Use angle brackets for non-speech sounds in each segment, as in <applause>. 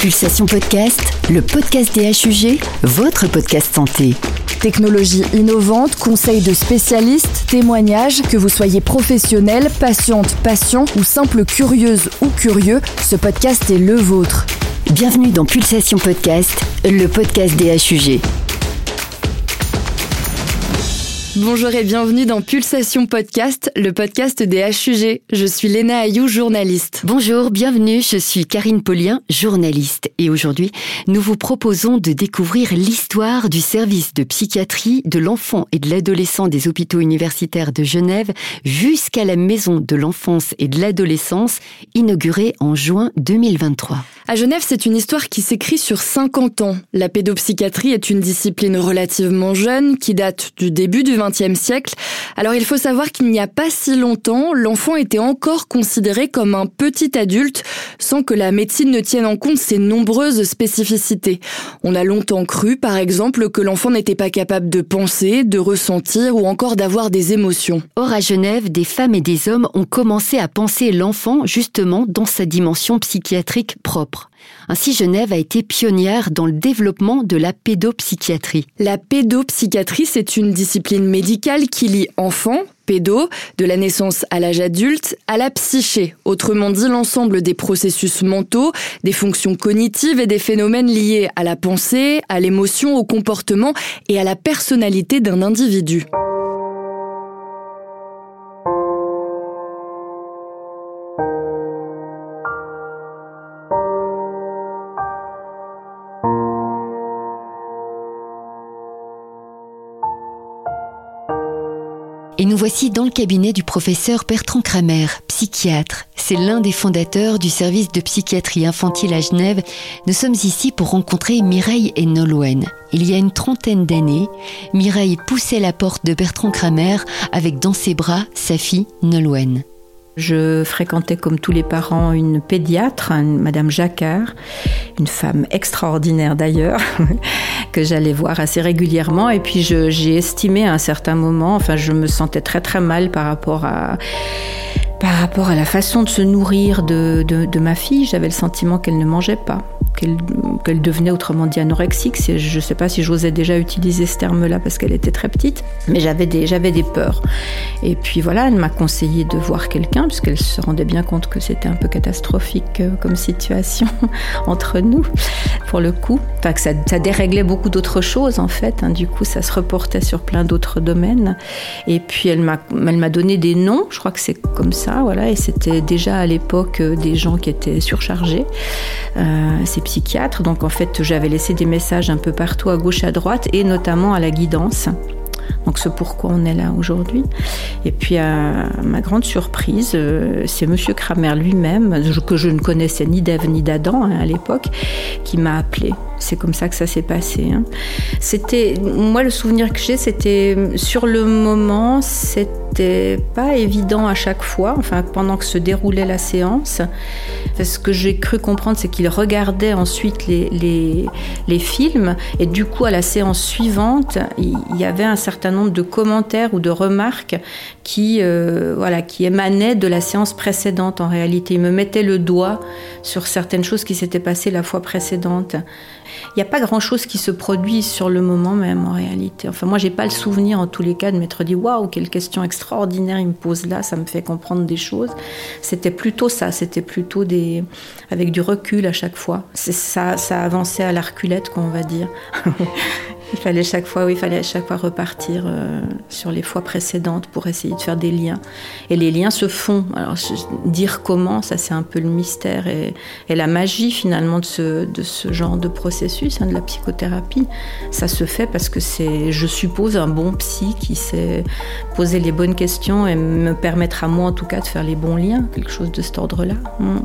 Pulsation Podcast, le podcast des HUG, votre podcast santé. Technologie innovante, conseils de spécialistes, témoignages, que vous soyez professionnel, patiente, patient ou simple curieuse ou curieux, ce podcast est le vôtre. Bienvenue dans Pulsation Podcast, le podcast des HUG. Bonjour et bienvenue dans Pulsation Podcast, le podcast des HUG. Je suis Léna Ayou, journaliste. Bonjour, bienvenue, je suis Karine Paulien, journaliste. Et aujourd'hui, nous vous proposons de découvrir l'histoire du service de psychiatrie de l'enfant et de l'adolescent des hôpitaux universitaires de Genève jusqu'à la maison de l'enfance et de l'adolescence inaugurée en juin 2023. À Genève, c'est une histoire qui s'écrit sur 50 ans. La pédopsychiatrie est une discipline relativement jeune qui date du début du Siècle. Alors il faut savoir qu'il n'y a pas si longtemps, l'enfant était encore considéré comme un petit adulte sans que la médecine ne tienne en compte ses nombreuses spécificités. On a longtemps cru, par exemple, que l'enfant n'était pas capable de penser, de ressentir ou encore d'avoir des émotions. Or, à Genève, des femmes et des hommes ont commencé à penser l'enfant justement dans sa dimension psychiatrique propre. Ainsi, Genève a été pionnière dans le développement de la pédopsychiatrie. La pédopsychiatrie, c'est une discipline médicale qui lie enfant, pédo, de la naissance à l'âge adulte, à la psyché, autrement dit l'ensemble des processus mentaux, des fonctions cognitives et des phénomènes liés à la pensée, à l'émotion, au comportement et à la personnalité d'un individu. Voici dans le cabinet du professeur Bertrand Kramer, psychiatre. C'est l'un des fondateurs du service de psychiatrie infantile à Genève. Nous sommes ici pour rencontrer Mireille et Nolwenn. Il y a une trentaine d'années, Mireille poussait la porte de Bertrand Kramer avec dans ses bras sa fille Nolwenn. Je fréquentais comme tous les parents une pédiatre, Madame Jacquard, une femme extraordinaire d'ailleurs, <laughs> que j'allais voir assez régulièrement. Et puis j'ai estimé à un certain moment, enfin je me sentais très très mal par rapport à par rapport à la façon de se nourrir de, ma fille. J'avais le sentiment qu'elle ne mangeait pas qu'elle devenait autrement dit anorexique. Je ne sais pas si j'osais déjà utiliser ce terme-là parce qu'elle était très petite, mais j'avais des, des peurs. Et puis voilà, elle m'a conseillé de voir quelqu'un puisqu'elle se rendait bien compte que c'était un peu catastrophique euh, comme situation <laughs> entre nous, pour le coup. Enfin, que ça, ça déréglait beaucoup d'autres choses en fait. Hein. Du coup, ça se reportait sur plein d'autres domaines. Et puis elle m'a, donné des noms. Je crois que c'est comme ça, voilà. Et c'était déjà à l'époque euh, des gens qui étaient surchargés. Euh, psychiatre. Donc en fait, j'avais laissé des messages un peu partout à gauche, à droite, et notamment à la guidance. Donc c'est pourquoi on est là aujourd'hui. Et puis à ma grande surprise, euh, c'est Monsieur Kramer lui-même, que je ne connaissais ni d'Ève ni d'Adam hein, à l'époque, qui m'a appelé. C'est comme ça que ça s'est passé. Hein. C'était moi le souvenir que j'ai, c'était sur le moment, c'était pas évident à chaque fois. Enfin pendant que se déroulait la séance, ce que j'ai cru comprendre, c'est qu'il regardait ensuite les, les, les films et du coup à la séance suivante, il y avait un certain nombre de commentaires ou de remarques qui, euh, voilà, qui émanaient de la séance précédente en réalité. Il me mettait le doigt sur certaines choses qui s'étaient passées la fois précédente. Il n'y a pas grand-chose qui se produit sur le moment même en réalité. Enfin, moi, j'ai pas le souvenir en tous les cas de m'être dit waouh, quelle question extraordinaire il me pose là, ça me fait comprendre des choses. C'était plutôt ça, c'était plutôt des avec du recul à chaque fois. Ça, ça avançait à la reculette, qu'on va dire. <laughs> Il fallait chaque fois, oui, il fallait à chaque fois repartir euh, sur les fois précédentes pour essayer de faire des liens. Et les liens se font. Alors dire comment, ça c'est un peu le mystère et, la magie finalement de ce, genre de processus, hein, de la psychothérapie. Ça se fait parce que c'est, je suppose, un bon psy qui sait poser les bonnes questions et me permettre à moi en tout cas de faire les bons liens, quelque chose de cet ordre-là. Mm.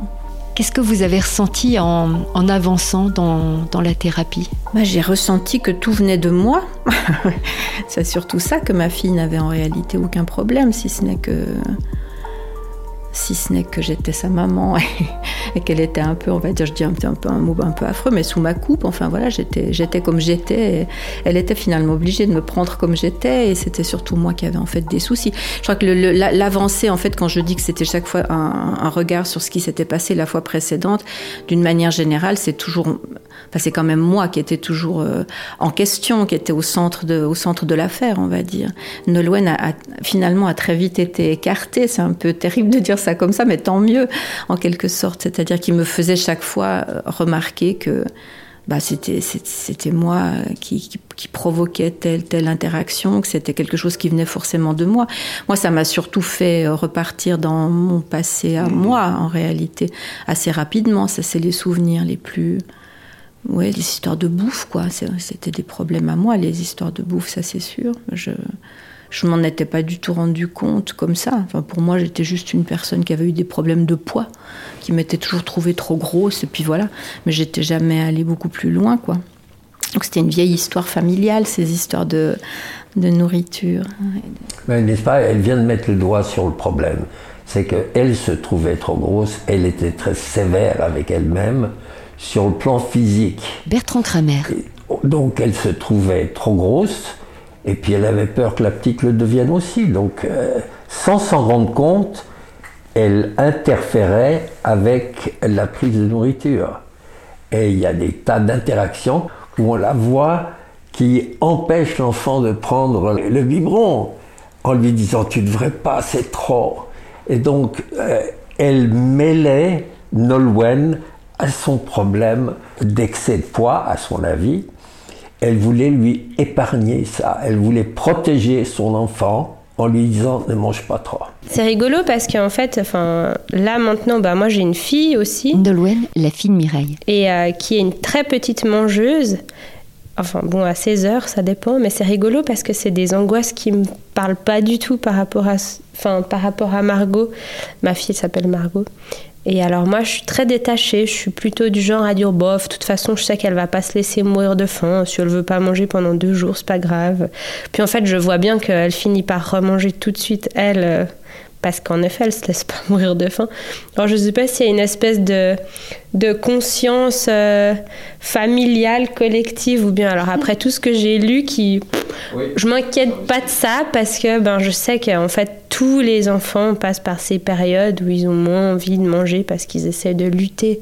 Qu'est-ce que vous avez ressenti en, avançant dans, dans, la thérapie? Bah, J'ai ressenti que tout venait de moi. <laughs> C'est surtout ça que ma fille n'avait en réalité aucun problème, si ce n'est que si ce n'est que j'étais sa maman <laughs> et, qu'elle était un peu, on va dire, je dis un, peu, un, mot un peu affreux, mais sous ma coupe. Enfin voilà, j'étais, j'étais comme j'étais. Elle était finalement obligée de me prendre comme j'étais et c'était surtout moi qui avais en fait des soucis. Je crois que l'avancée, en fait, quand je dis que c'était chaque fois un, regard sur ce qui s'était passé la fois précédente, d'une manière générale, c'est toujours, enfin c'est quand même moi qui étais toujours euh, en question, qui était au centre de, au centre de l'affaire, on va dire. Nolwenn a, finalement a très vite été écartée. C'est un peu terrible de dire ça comme ça, mais tant mieux, en quelque sorte. C'est-à-dire qu'il me faisait chaque fois euh, remarquer que bah, c'était, c'était moi qui, qui, provoquait telle, telle interaction, que c'était quelque chose qui venait forcément de moi. Moi, ça m'a surtout fait euh, repartir dans mon passé à mmh. moi, en réalité, assez rapidement. Ça, c'est les souvenirs les plus... Ouais, les histoires de bouffe, quoi. C'était des problèmes à moi, les histoires de bouffe, ça c'est sûr. Je, je m'en étais pas du tout rendu compte comme ça. Enfin, pour moi, j'étais juste une personne qui avait eu des problèmes de poids, qui m'était toujours trouvée trop grosse, et puis voilà. Mais j'étais jamais allée beaucoup plus loin, quoi. Donc c'était une vieille histoire familiale, ces histoires de, de nourriture. N'est-ce pas Elle vient de mettre le doigt sur le problème. C'est qu'elle se trouvait trop grosse, elle était très sévère avec elle-même sur le plan physique. Bertrand Kramer. donc elle se trouvait trop grosse et puis elle avait peur que la petite le devienne aussi. Donc, euh, sans s'en rendre compte, elle interférait avec la prise de nourriture. Et il y a des tas d'interactions où on la voit qui empêche l'enfant de prendre le biberon en lui disant tu ne devrais pas, c'est trop. Et donc, euh, elle mêlait Nolwenn à son problème d'excès de poids, à son avis, elle voulait lui épargner ça. Elle voulait protéger son enfant en lui disant ne mange pas trop. C'est rigolo parce qu'en fait, enfin, là maintenant, bah, moi j'ai une fille aussi. Nolwenn, la fille de Mireille. Et euh, qui est une très petite mangeuse. Enfin bon, à 16 heures, ça dépend, mais c'est rigolo parce que c'est des angoisses qui me parlent pas du tout par rapport à, enfin, par rapport à Margot. Ma fille s'appelle Margot. Et alors moi, je suis très détachée. Je suis plutôt du genre à dire bof. De toute façon, je sais qu'elle va pas se laisser mourir de faim. Si elle veut pas manger pendant deux jours, c'est pas grave. Puis en fait, je vois bien qu'elle finit par remanger tout de suite elle, euh, parce qu'en effet, elle se laisse pas <laughs> mourir de faim. Alors je sais pas s'il y a une espèce de de conscience euh, familiale collective ou bien alors après tout ce que j'ai lu qui je m'inquiète pas de ça parce que ben je sais qu'en fait tous les enfants passent par ces périodes où ils ont moins envie de manger parce qu'ils essaient de lutter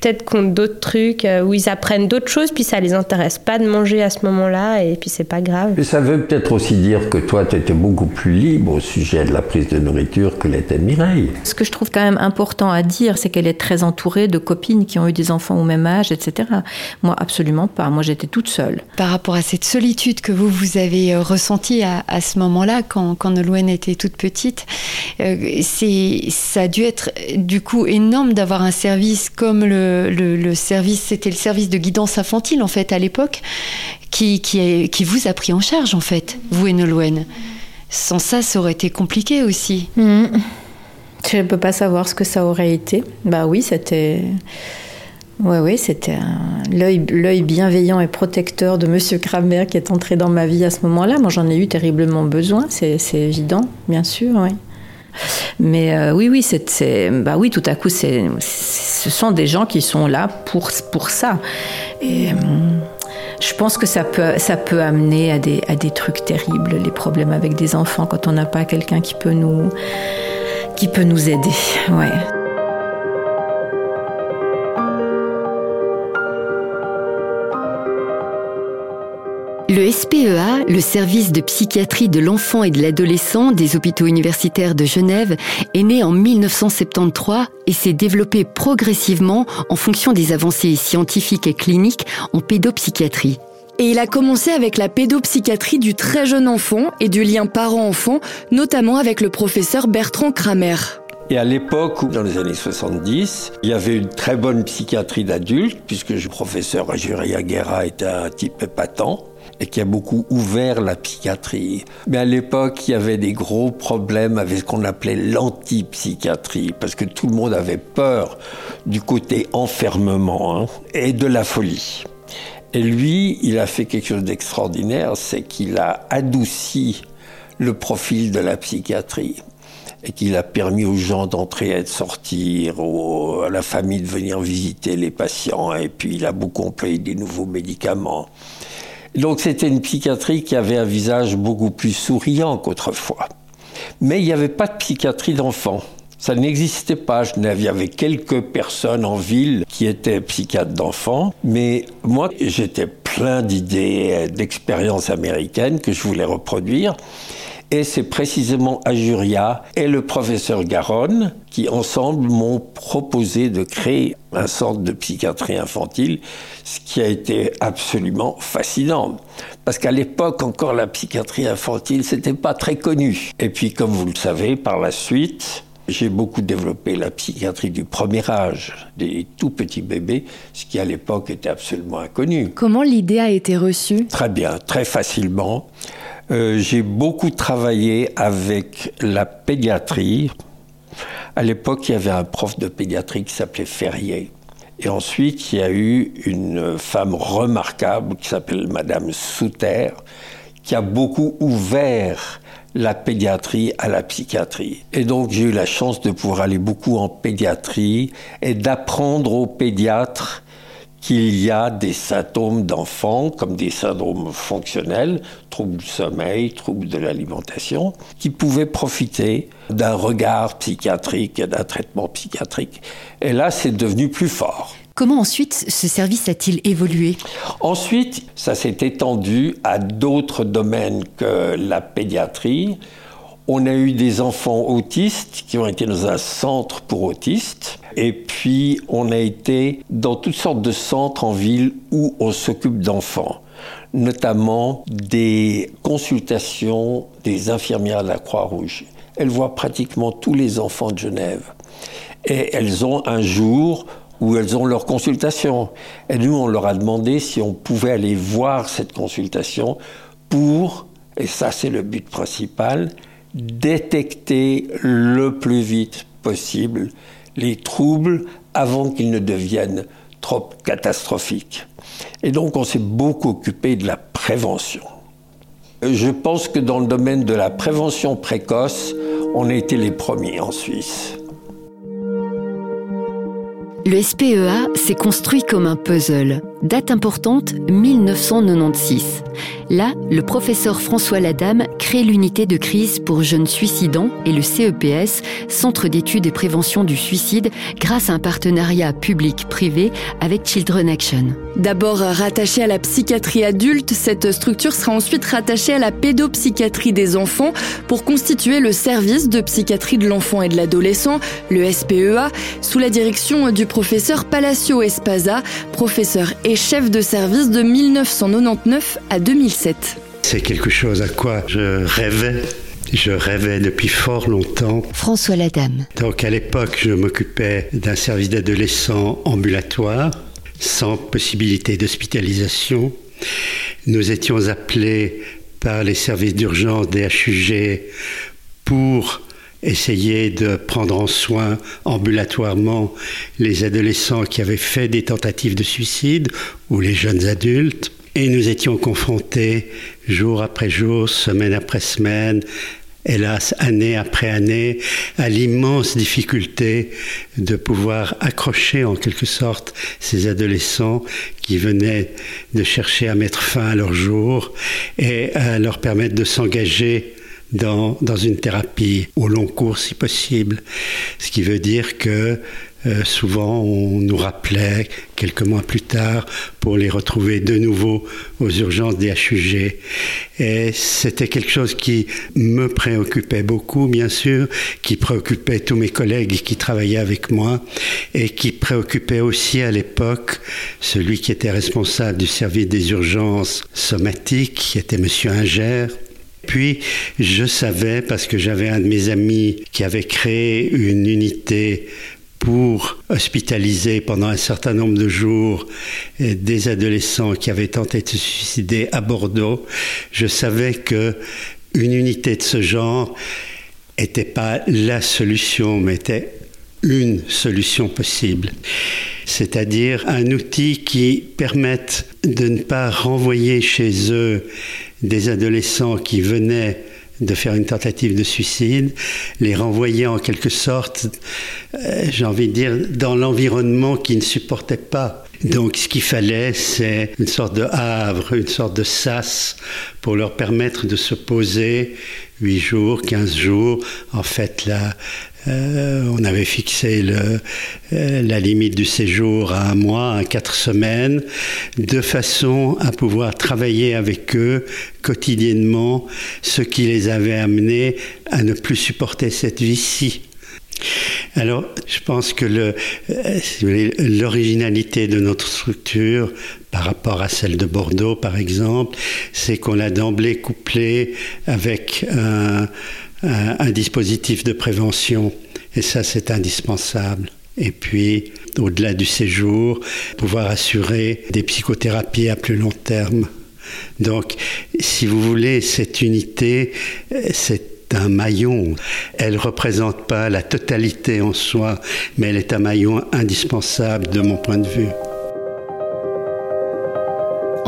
peut-être contre d'autres trucs euh, où ils apprennent d'autres choses puis ça les intéresse pas de manger à ce moment-là et puis c'est pas grave. Mais ça veut peut-être aussi dire que toi tu étais beaucoup plus libre au sujet de la prise de nourriture que l'était Mireille. Ce que je trouve quand même important à dire c'est qu'elle est très entourée de copines qui ont eu des enfants au même âge, etc. Moi, absolument pas. Moi, j'étais toute seule. Par rapport à cette solitude que vous, vous avez euh, ressentie à, ce moment-là, quand, quand Nolwenn était toute petite, euh, c'est, ça a dû être du coup énorme d'avoir un service comme le, le, service, c'était le service de guidance infantile en fait à l'époque, qui, qui, qui vous a pris en charge en fait, vous et Nolwenn. Sans ça, ça aurait été compliqué aussi. Mmh. Je ne peux pas savoir ce que ça aurait été. Bah oui, c'était. Oui, oui, c'était l'œil bienveillant et protecteur de Monsieur Kramer qui est entré dans ma vie à ce moment-là. Moi, j'en ai eu terriblement besoin, c'est évident, bien sûr, oui. Mais euh, oui, oui, c'est, bah oui, tout à coup, ce sont des gens qui sont là pour, pour ça. Et hum, je pense que ça peut, ça peut amener à des, à des trucs terribles, les problèmes avec des enfants, quand on n'a pas quelqu'un qui peut nous qui peut nous aider. Ouais. SPEA, le service de psychiatrie de l'enfant et de l'adolescent des hôpitaux universitaires de Genève, est né en 1973 et s'est développé progressivement en fonction des avancées scientifiques et cliniques en pédopsychiatrie. Et il a commencé avec la pédopsychiatrie du très jeune enfant et du lien parent-enfant, notamment avec le professeur Bertrand Kramer. Et à l'époque, dans les années 70, il y avait une très bonne psychiatrie d'adultes, puisque le professeur Ajuria Guerra était un type épatant et qui a beaucoup ouvert la psychiatrie. Mais à l'époque, il y avait des gros problèmes avec ce qu'on appelait l'antipsychiatrie, parce que tout le monde avait peur du côté enfermement hein, et de la folie. Et lui, il a fait quelque chose d'extraordinaire, c'est qu'il a adouci le profil de la psychiatrie. et qu'il a permis aux gens d'entrer et de sortir, à la famille de venir visiter les patients, et puis il a beaucoup employé des nouveaux médicaments. Donc c'était une psychiatrie qui avait un visage beaucoup plus souriant qu'autrefois. Mais il n'y avait pas de psychiatrie d'enfants. Ça n'existait pas. Il y avait quelques personnes en ville qui étaient psychiatres d'enfants, mais moi, j'étais plein d'idées, d'expériences américaines que je voulais reproduire. Et c'est précisément Ajuria et le professeur Garonne qui, ensemble, m'ont proposé de créer un centre de psychiatrie infantile, ce qui a été absolument fascinant. Parce qu'à l'époque, encore, la psychiatrie infantile, c'était pas très connu. Et puis, comme vous le savez, par la suite, j'ai beaucoup développé la psychiatrie du premier âge, des tout petits bébés, ce qui à l'époque était absolument inconnu. Comment l'idée a été reçue? Très bien, très facilement. Euh, j'ai beaucoup travaillé avec la pédiatrie. À l'époque, il y avait un prof de pédiatrie qui s'appelait Ferrier. Et ensuite, il y a eu une femme remarquable qui s'appelle Madame Souter, qui a beaucoup ouvert la pédiatrie à la psychiatrie. Et donc j'ai eu la chance de pouvoir aller beaucoup en pédiatrie et d'apprendre aux pédiatres qu'il y a des symptômes d'enfants, comme des syndromes fonctionnels, troubles du sommeil, troubles de l'alimentation, qui pouvaient profiter d'un regard psychiatrique et d'un traitement psychiatrique. Et là, c'est devenu plus fort. Comment ensuite ce service a-t-il évolué? Ensuite, ça s'est étendu à d'autres domaines que la pédiatrie. On a eu des enfants autistes qui ont été dans un centre pour autistes. Et puis, on a été dans toutes sortes de centres en ville où on s'occupe d'enfants, notamment des consultations des infirmières de la Croix-Rouge. Elles voient pratiquement tous les enfants de Genève. Et elles ont un jour où elles ont leur consultation. Et nous, on leur a demandé si on pouvait aller voir cette consultation pour, et ça c'est le but principal, détecter le plus vite possible les troubles avant qu'ils ne deviennent trop catastrophiques. Et donc on s'est beaucoup occupé de la prévention. Je pense que dans le domaine de la prévention précoce, on a été les premiers en Suisse. Le SPEA s'est construit comme un puzzle. Date importante, 1996. Là, le professeur François Ladame crée l'unité de crise pour jeunes suicidants et le CEPS, Centre d'études et prévention du suicide, grâce à un partenariat public-privé avec Children Action. D'abord rattachée à la psychiatrie adulte, cette structure sera ensuite rattachée à la pédopsychiatrie des enfants pour constituer le service de psychiatrie de l'enfant et de l'adolescent, le SPEA, sous la direction du professeur Palacio Espaza, professeur chef de service de 1999 à 2007. C'est quelque chose à quoi je rêvais. Je rêvais depuis fort longtemps. François Ladame. Donc à l'époque, je m'occupais d'un service d'adolescents ambulatoire, sans possibilité d'hospitalisation. Nous étions appelés par les services d'urgence des HUG pour essayer de prendre en soin ambulatoirement les adolescents qui avaient fait des tentatives de suicide ou les jeunes adultes. Et nous étions confrontés jour après jour, semaine après semaine, hélas, année après année, à l'immense difficulté de pouvoir accrocher en quelque sorte ces adolescents qui venaient de chercher à mettre fin à leur jour et à leur permettre de s'engager dans, une thérapie au long cours si possible. Ce qui veut dire que euh, souvent, on nous rappelait quelques mois plus tard pour les retrouver de nouveau aux urgences des HUG. Et c'était quelque chose qui me préoccupait beaucoup, bien sûr, qui préoccupait tous mes collègues qui travaillaient avec moi et qui préoccupait aussi à l'époque celui qui était responsable du service des urgences somatiques, qui était Monsieur Inger. Puis, je savais, parce que j'avais un de mes amis qui avait créé une unité pour hospitaliser pendant un certain nombre de jours des adolescents qui avaient tenté de se suicider à Bordeaux, je savais que une unité de ce genre n'était pas la solution, mais était une solution possible. C'est-à-dire un outil qui permette de ne pas renvoyer chez eux des adolescents qui venaient de faire une tentative de suicide, les renvoyer en quelque sorte, euh, j'ai envie de dire, dans l'environnement qu'ils ne supportaient pas. Donc ce qu'il fallait, c'est une sorte de havre, une sorte de sas pour leur permettre de se poser 8 jours, 15 jours. En fait, là, euh, on avait fixé euh, la limite du séjour à un mois, à quatre semaines, de façon à pouvoir travailler avec eux quotidiennement ce qui les avait amenés à ne plus supporter cette vie-ci. Alors, je pense que euh, l'originalité de notre structure par rapport à celle de Bordeaux, par exemple, c'est qu'on l'a d'emblée couplé avec un, dispositif de prévention. Et ça, c'est indispensable. Et puis, au-delà du séjour, pouvoir assurer des psychothérapies à plus long terme. Donc, si vous voulez, cette unité, c'est un maillon. Elle ne représente pas la totalité en soi, mais elle est un maillon indispensable de mon point de vue.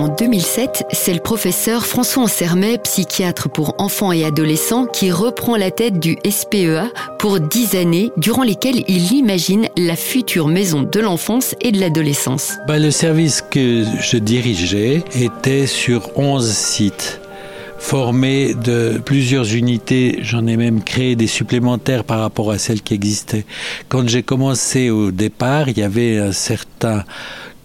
En 2007, c'est le professeur François Ansermet, psychiatre pour enfants et adolescents, qui reprend la tête du SPEA pour dix années, durant lesquelles il imagine la future maison de l'enfance et de l'adolescence. Bah, le service que je dirigeais était sur 11 sites formé de plusieurs unités. J'en ai même créé des supplémentaires par rapport à celles qui existaient. Quand j'ai commencé au départ, il y avait un certain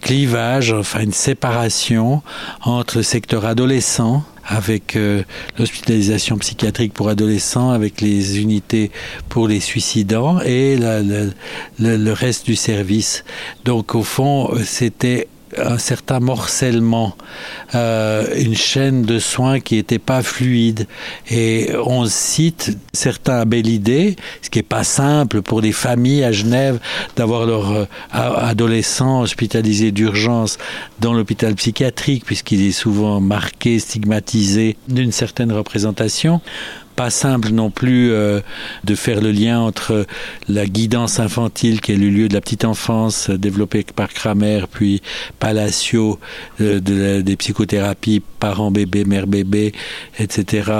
clivage, enfin une séparation entre le secteur adolescent avec euh, l'hospitalisation psychiatrique pour adolescents, avec les unités pour les suicidants et le reste du service. Donc au fond, c'était un certain morcellement, euh, une chaîne de soins qui n'était pas fluide. Et on cite certains belles idées, ce qui n'est pas simple pour les familles à Genève d'avoir leurs euh, adolescents hospitalisés d'urgence dans l'hôpital psychiatrique, puisqu'il est souvent marqué, stigmatisé d'une certaine représentation pas simple non plus euh, de faire le lien entre la guidance infantile qui est le lieu de la petite enfance euh, développée par Kramer, puis Palacio euh, de des psychothérapies parents bébé, mère bébé, etc.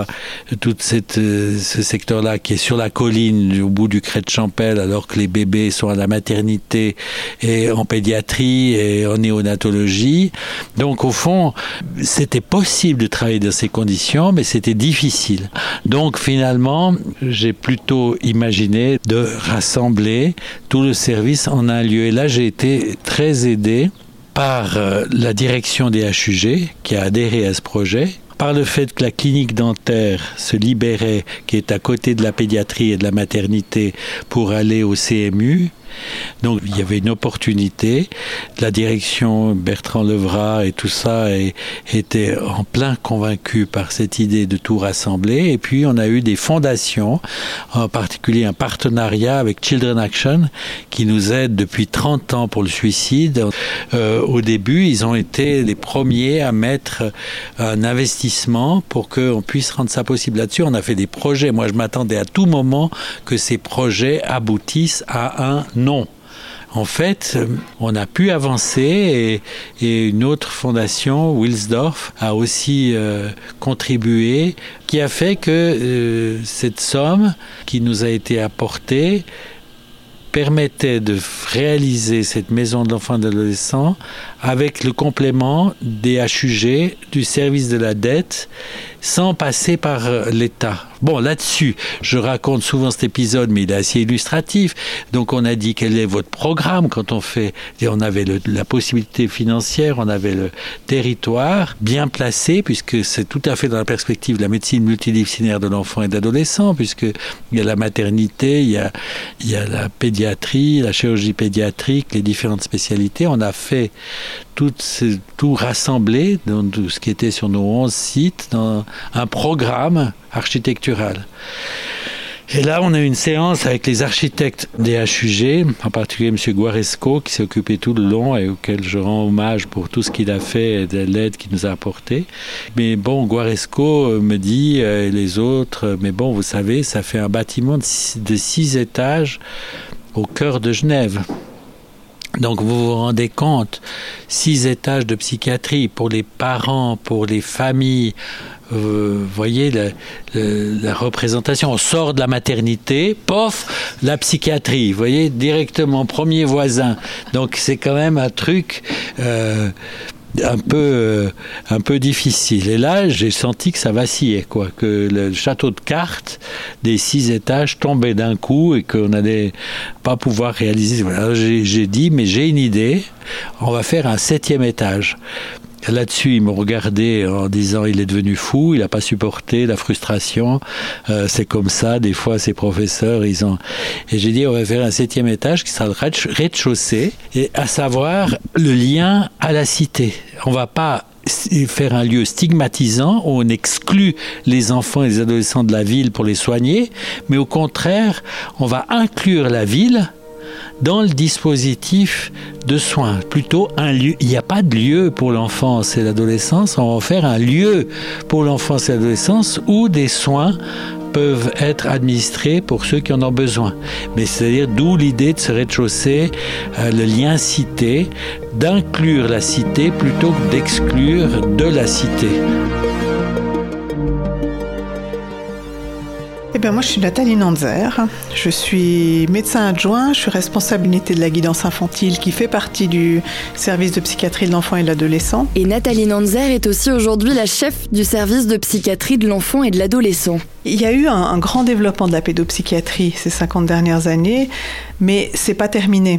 Tout ce secteur-là qui est sur la colline au bout du crête de Champel alors que les bébés sont à la maternité et en pédiatrie et en néonatologie. Donc au fond, c'était possible de travailler dans ces conditions, mais c'était difficile. Donc donc finalement, j'ai plutôt imaginé de rassembler tout le service en un lieu. Et là, j'ai été très aidé par euh, la direction des HUG qui a adhéré à ce projet par le fait que la clinique dentaire se libérait, qui est à côté de la pédiatrie et de la maternité, pour aller au CMU, donc il y avait une opportunité. La direction, Bertrand Levrat et tout ça était en plein convaincu par cette idée de tout rassembler. Et puis on a eu des fondations, en particulier un partenariat avec Children Action qui nous aide depuis 30 ans pour le suicide. Euh, au début, ils ont été les premiers à mettre un investissement pour qu'on puisse rendre ça possible là-dessus. On a fait des projets. Moi, je m'attendais à tout moment que ces projets aboutissent à un non. En fait, on a pu avancer et, une autre fondation, Wilsdorf, a aussi euh, contribué, qui a fait que euh, cette somme qui nous a été apportée permettait de réaliser cette maison de l'enfant et de avec le complément des HUG, du service de la dette, sans passer par euh, l'État. Bon, là-dessus, je raconte souvent cet épisode, mais il est assez illustratif. Donc, on a dit quel est votre programme quand on fait. On avait la possibilité financière, on avait le territoire bien placé, puisque c'est tout à fait dans la perspective de la médecine multidisciplinaire de l'enfant et de l'adolescent, puisque y a la maternité, il y a, il y a la pédiatrie, la chirurgie pédiatrique, les différentes spécialités. On a fait tout, tout rassemblé dans tout ce qui était sur nos 11 sites dans un programme architectural. Et là, on a eu une séance avec les architectes des HUG, en particulier M. Guaresco, qui s'est occupé tout le long et auquel je rends hommage pour tout ce qu'il a fait et de l'aide qu'il nous a apporté. Mais bon, Guaresco me dit, euh, et les autres, mais bon, vous savez, ça fait un bâtiment de six étages au cœur de Genève. Donc vous vous rendez compte, six étages de psychiatrie pour les parents, pour les familles, vous voyez la, représentation. On sort de la maternité, pof, la psychiatrie. Vous voyez, directement, premier voisin. Donc c'est quand même un truc un peu, euh, un peu difficile. Et là, j'ai senti que ça vacillait, quoi, que le château de cartes des six étages tombait d'un coup et qu'on n'allait pas pouvoir réaliser. j'ai dit, mais j'ai une idée, on va faire un septième étage. Là-dessus, ils m'ont regardé en disant il est devenu fou, il n'a pas supporté la frustration. Euh, c'est comme ça, des fois, ces professeurs, ils ont. Et j'ai dit on va faire un septième étage qui sera le rez-de-chaussée, et à savoir le lien à la cité. On va pas faire un lieu stigmatisant où on exclut les enfants et les adolescents de la ville pour les soigner, mais au contraire, on va inclure la ville dans le dispositif de soins. Plutôt un lieu. Il n'y a pas de lieu pour l'enfance et l'adolescence. On va faire un lieu pour l'enfance et l'adolescence où des soins peuvent être administrés pour ceux qui en ont besoin. Mais c'est-à-dire d'où l'idée de ce rez-de-chaussée, euh, le lien cité, d'inclure la cité plutôt que d'exclure de la cité. Eh bien, moi, je suis Nathalie Nanzer. Je suis médecin adjoint. Je suis responsable unité de la guidance infantile qui fait partie du service de psychiatrie de l'enfant et de l'adolescent. Et Nathalie Nanzer est aussi aujourd'hui la chef du service de psychiatrie de l'enfant et de l'adolescent. Il y a eu un, un, grand développement de la pédopsychiatrie ces 50 dernières années, mais c'est pas terminé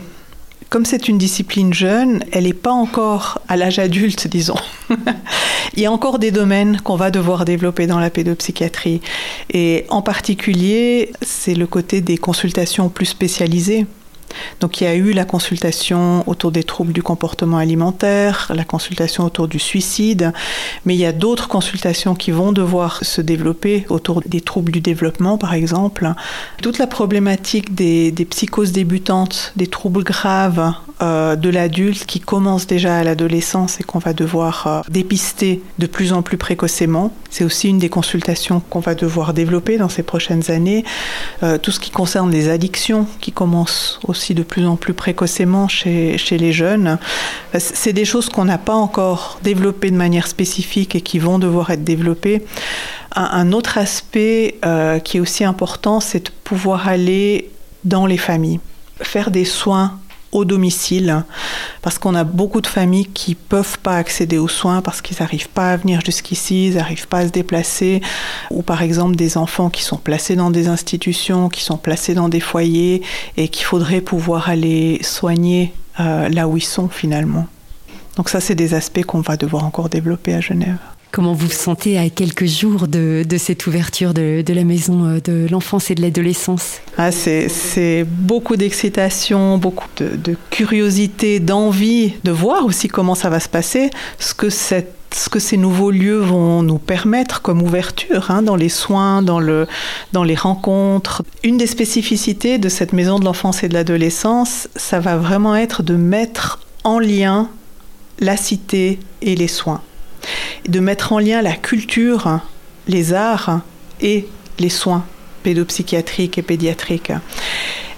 comme c'est une discipline jeune, elle n'est pas encore à l'âge adulte, disons. <laughs> Il y a encore des domaines qu'on va devoir développer dans la pédopsychiatrie. Et en particulier, c'est le côté des consultations plus spécialisées. Donc il y a eu la consultation autour des troubles du comportement alimentaire, la consultation autour du suicide, mais il y a d'autres consultations qui vont devoir se développer autour des troubles du développement, par exemple. Toute la problématique des, psychoses débutantes, des troubles graves euh, de l'adulte qui commencent déjà à l'adolescence et qu'on va devoir euh, dépister de plus en plus précocement. C'est aussi une des consultations qu'on va devoir développer dans ces prochaines années. Euh, tout ce qui concerne les addictions qui commencent au aussi de plus en plus précocement chez, chez les jeunes. C'est des choses qu'on n'a pas encore développées de manière spécifique et qui vont devoir être développées. Un, autre aspect euh, qui est aussi important, c'est de pouvoir aller dans les familles, faire des soins au domicile, parce qu'on a beaucoup de familles qui peuvent pas accéder aux soins parce qu'ils n'arrivent pas à venir jusqu'ici, ils n'arrivent pas à se déplacer, ou par exemple des enfants qui sont placés dans des institutions, qui sont placés dans des foyers et qu'il faudrait pouvoir aller soigner euh, là où ils sont finalement. Donc ça, c'est des aspects qu'on va devoir encore développer à Genève. Comment vous vous sentez à quelques jours de, cette ouverture de, la maison euh, de l'enfance et de l'adolescence? Ah, C'est beaucoup d'excitation, beaucoup de, curiosité, d'envie de voir aussi comment ça va se passer, ce que ce que ces nouveaux lieux vont nous permettre comme ouverture hein, dans les soins, dans les rencontres. Une des spécificités de cette maison de l'enfance et de l'adolescence, ça va vraiment être de mettre en lien la cité et les soins de mettre en lien la culture, les arts et les soins pédopsychiatriques et pédiatriques.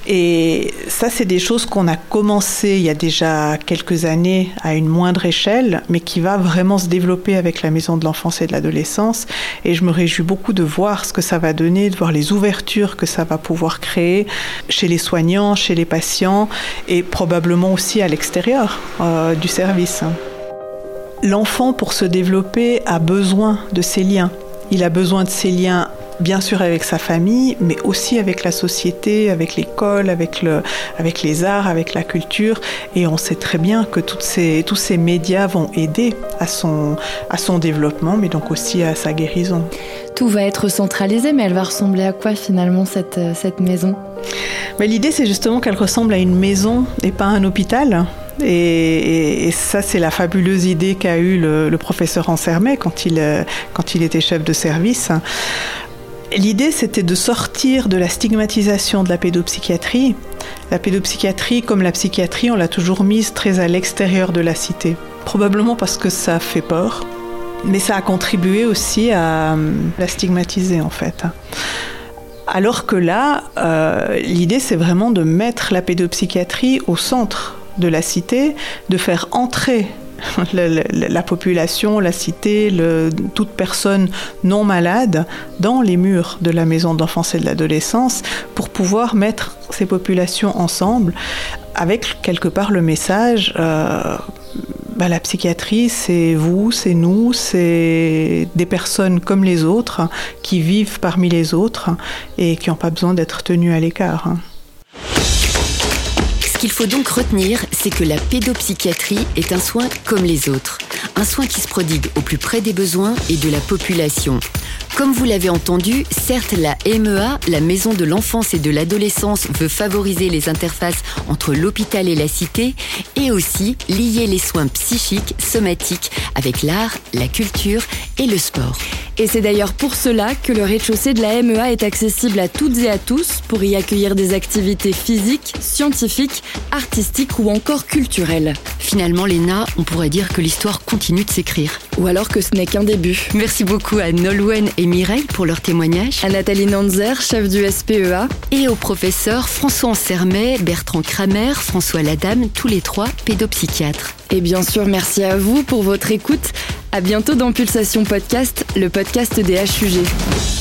Et ça, c'est des choses qu'on a commencé il y a déjà quelques années à une moindre échelle, mais qui va vraiment se développer avec la Maison de l'enfance et de l'adolescence. Et je me réjouis beaucoup de voir ce que ça va donner, de voir les ouvertures que ça va pouvoir créer chez les soignants, chez les patients et probablement aussi à l'extérieur euh, du service. L'enfant, pour se développer, a besoin de ces liens. Il a besoin de ces liens bien sûr avec sa famille, mais aussi avec la société, avec l'école, avec, le, avec les arts, avec la culture. Et on sait très bien que toutes ces, tous ces médias vont aider à son, à son développement, mais donc aussi à sa guérison. Tout va être centralisé, mais elle va ressembler à quoi finalement cette, cette maison? Mais L'idée, c'est justement qu'elle ressemble à une maison et pas à un hôpital. Et, ça, c'est la fabuleuse idée qu'a eue le, professeur Ansermet quand il, euh, quand il était chef de service. L'idée, c'était de sortir de la stigmatisation de la pédopsychiatrie. La pédopsychiatrie, comme la psychiatrie, on l'a toujours mise très à l'extérieur de la cité. Probablement parce que ça fait peur, mais ça a contribué aussi à euh, la stigmatiser en fait. Alors que là, euh, l'idée, c'est vraiment de mettre la pédopsychiatrie au centre de la cité, de faire entrer <laughs> la population, la cité, toute personne non malade dans les murs de la maison d'enfance et de l'adolescence pour pouvoir mettre ces populations ensemble avec quelque part le message euh, bah, la psychiatrie, c'est vous, c'est nous, c'est des personnes comme les autres qui vivent parmi les autres et qui n'ont pas besoin d'être tenues à l'écart. Ce qu'il faut donc retenir, c'est que la pédopsychiatrie est un soin comme les autres. Un soin qui se prodigue au plus près des besoins et de la population. Comme vous l'avez entendu, certes la MEA, la Maison de l'enfance et de l'adolescence, veut favoriser les interfaces entre l'hôpital et la cité et aussi lier les soins psychiques, somatiques avec l'art, la culture et le sport. Et c'est d'ailleurs pour cela que le rez-de-chaussée de la MEA est accessible à toutes et à tous pour y accueillir des activités physiques, scientifiques, artistiques ou encore culturelles. Finalement, Léna, on pourrait dire que l'histoire continue de s'écrire. Ou alors que ce n'est qu'un début. Merci beaucoup à Nolwenn et Mireille pour leur témoignage. À Nathalie Nanzer, chef du SPEA. Et au professeur François Ansermet, Bertrand Kramer, François Ladame, tous les trois pédopsychiatres. Et bien sûr, merci à vous pour votre écoute. À bientôt dans Pulsation Podcast, le podcast des HUG.